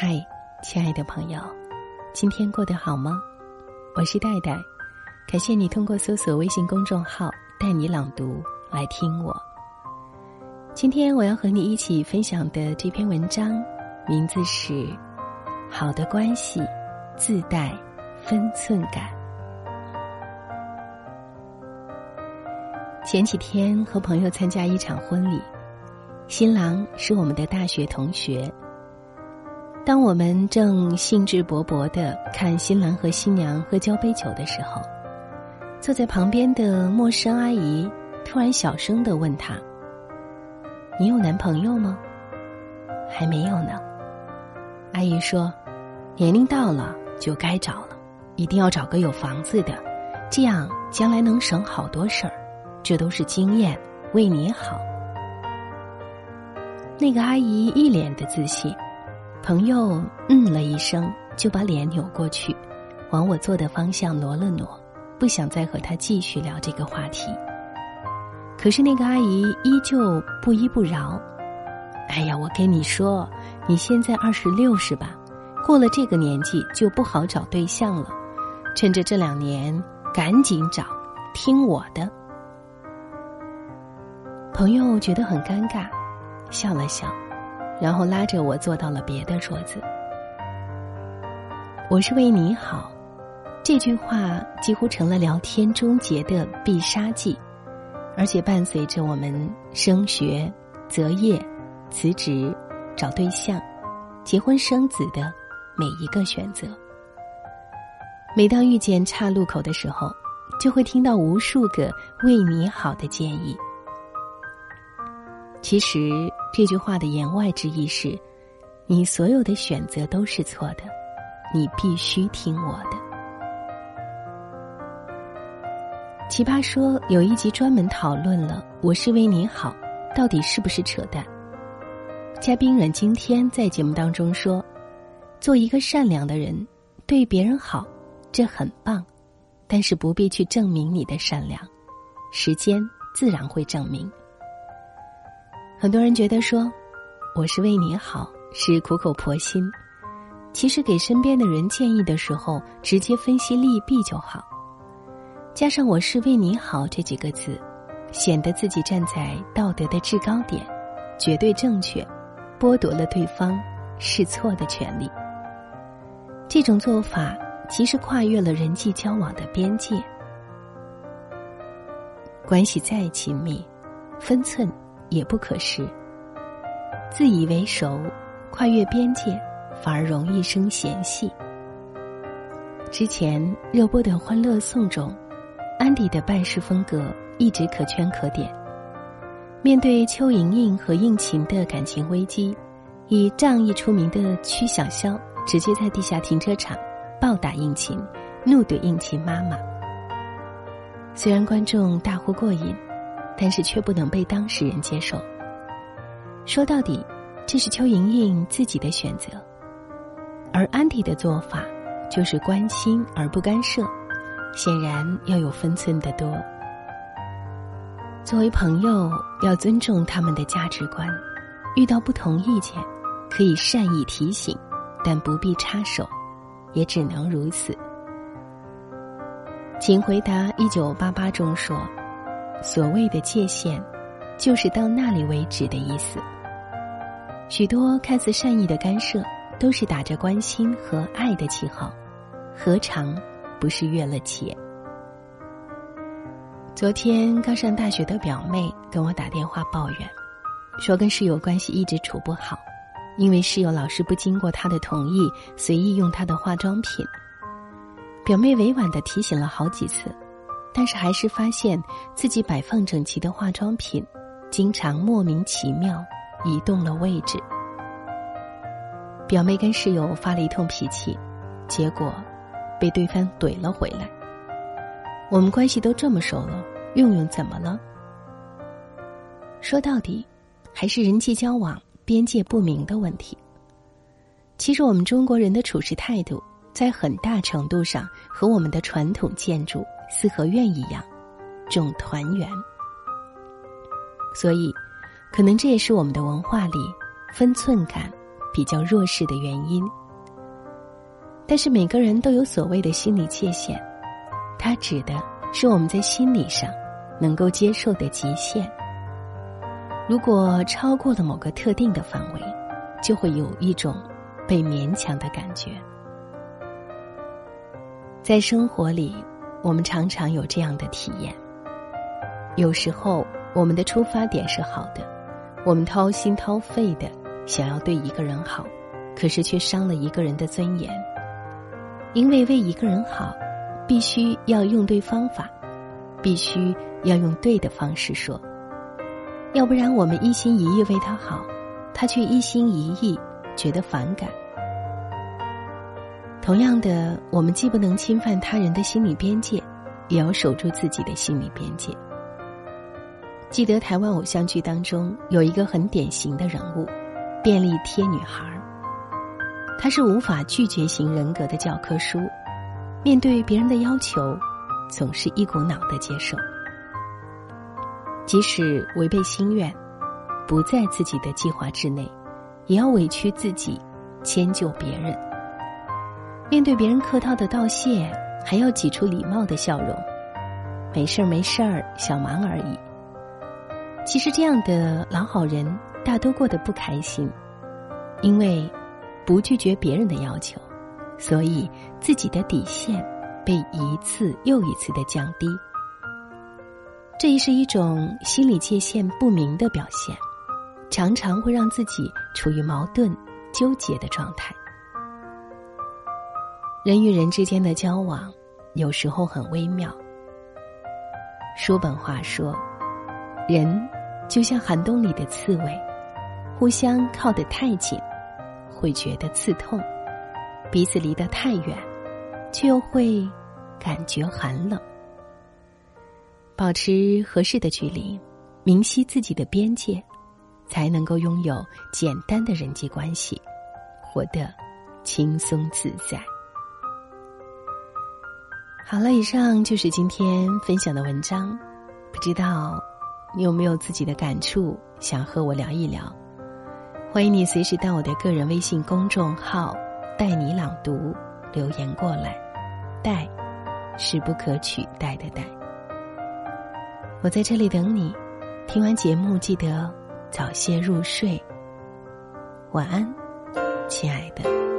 嗨，亲爱的朋友，今天过得好吗？我是戴戴，感谢你通过搜索微信公众号“带你朗读”来听我。今天我要和你一起分享的这篇文章，名字是《好的关系自带分寸感》。前几天和朋友参加一场婚礼，新郎是我们的大学同学。当我们正兴致勃勃的看新郎和新娘喝交杯酒的时候，坐在旁边的陌生阿姨突然小声的问他：“你有男朋友吗？”“还没有呢。”阿姨说：“年龄到了就该找了，一定要找个有房子的，这样将来能省好多事儿。这都是经验，为你好。”那个阿姨一脸的自信。朋友嗯了一声，就把脸扭过去，往我坐的方向挪了挪，不想再和他继续聊这个话题。可是那个阿姨依旧不依不饶。哎呀，我跟你说，你现在二十六是吧？过了这个年纪就不好找对象了，趁着这两年赶紧找，听我的。朋友觉得很尴尬，笑了笑。然后拉着我坐到了别的桌子。我是为你好，这句话几乎成了聊天终结的必杀技，而且伴随着我们升学、择业、辞职、找对象、结婚生子的每一个选择。每当遇见岔路口的时候，就会听到无数个为你好的建议。其实这句话的言外之意是，你所有的选择都是错的，你必须听我的。奇葩说有一集专门讨论了“我是为你好”到底是不是扯淡。嘉宾阮经天在节目当中说：“做一个善良的人，对别人好，这很棒，但是不必去证明你的善良，时间自然会证明。”很多人觉得说，我是为你好是苦口婆心，其实给身边的人建议的时候，直接分析利弊就好。加上“我是为你好”这几个字，显得自己站在道德的制高点，绝对正确，剥夺了对方试错的权利。这种做法其实跨越了人际交往的边界，关系再亲密，分寸。也不可失。自以为熟，跨越边界，反而容易生嫌隙。之前热播的《欢乐颂》中，安迪的办事风格一直可圈可点。面对邱莹莹和应勤的感情危机，以仗义出名的曲小潇直接在地下停车场暴打应勤，怒怼应勤妈妈。虽然观众大呼过瘾。但是却不能被当事人接受。说到底，这是邱莹莹自己的选择，而安迪的做法就是关心而不干涉，显然要有分寸的多。作为朋友，要尊重他们的价值观，遇到不同意见，可以善意提醒，但不必插手，也只能如此。请回答一九八八中说。所谓的界限，就是到那里为止的意思。许多看似善意的干涉，都是打着关心和爱的旗号，何尝不是越了界？昨天刚上大学的表妹跟我打电话抱怨，说跟室友关系一直处不好，因为室友老是不经过她的同意，随意用她的化妆品。表妹委婉的提醒了好几次。但是还是发现自己摆放整齐的化妆品，经常莫名其妙移动了位置。表妹跟室友发了一通脾气，结果被对方怼了回来。我们关系都这么熟了，用用怎么了？说到底，还是人际交往边界不明的问题。其实我们中国人的处事态度，在很大程度上和我们的传统建筑。四合院一样，重团圆。所以，可能这也是我们的文化里分寸感比较弱势的原因。但是每个人都有所谓的心理界限，它指的是我们在心理上能够接受的极限。如果超过了某个特定的范围，就会有一种被勉强的感觉。在生活里，我们常常有这样的体验。有时候，我们的出发点是好的，我们掏心掏肺的想要对一个人好，可是却伤了一个人的尊严。因为为一个人好，必须要用对方法，必须要用对的方式说，要不然我们一心一意为他好，他却一心一意觉得反感。同样的，我们既不能侵犯他人的心理边界，也要守住自己的心理边界。记得台湾偶像剧当中有一个很典型的人物——便利贴女孩。她是无法拒绝型人格的教科书，面对别人的要求，总是一股脑的接受，即使违背心愿，不在自己的计划之内，也要委屈自己，迁就别人。面对别人客套的道谢，还要挤出礼貌的笑容，没事儿没事儿，小忙而已。其实这样的老好人大都过得不开心，因为。不拒绝别人的要求，所以自己的底线被一次又一次的降低。这也是一种心理界限不明的表现，常常会让自己处于矛盾、纠结的状态。人与人之间的交往，有时候很微妙。叔本华说：“人就像寒冬里的刺猬，互相靠得太紧。”会觉得刺痛，彼此离得太远，却又会感觉寒冷。保持合适的距离，明晰自己的边界，才能够拥有简单的人际关系，活得轻松自在。好了，以上就是今天分享的文章，不知道你有没有自己的感触，想和我聊一聊。欢迎你随时到我的个人微信公众号“带你朗读”留言过来，“带”是不可取代的“带”。我在这里等你。听完节目记得早些入睡，晚安，亲爱的。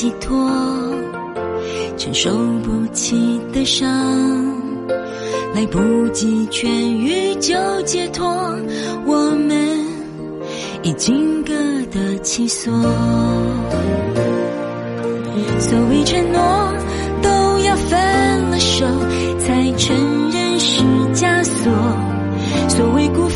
寄托，承受不起的伤，来不及痊愈就解脱，我们已经各得其所，所谓承诺。都要分了手，才承认是枷锁。所谓辜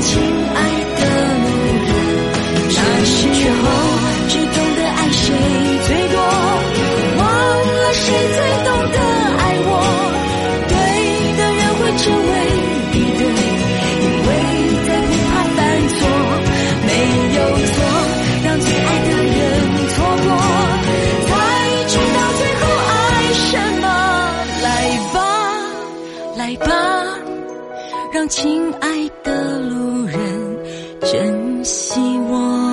亲爱的路人那时候最懂得爱谁最多忘了谁最懂得爱我对的人会成为一对因为在不怕犯错没有错让最爱的人错过才知道最后爱什么来吧来吧让亲爱的路珍惜我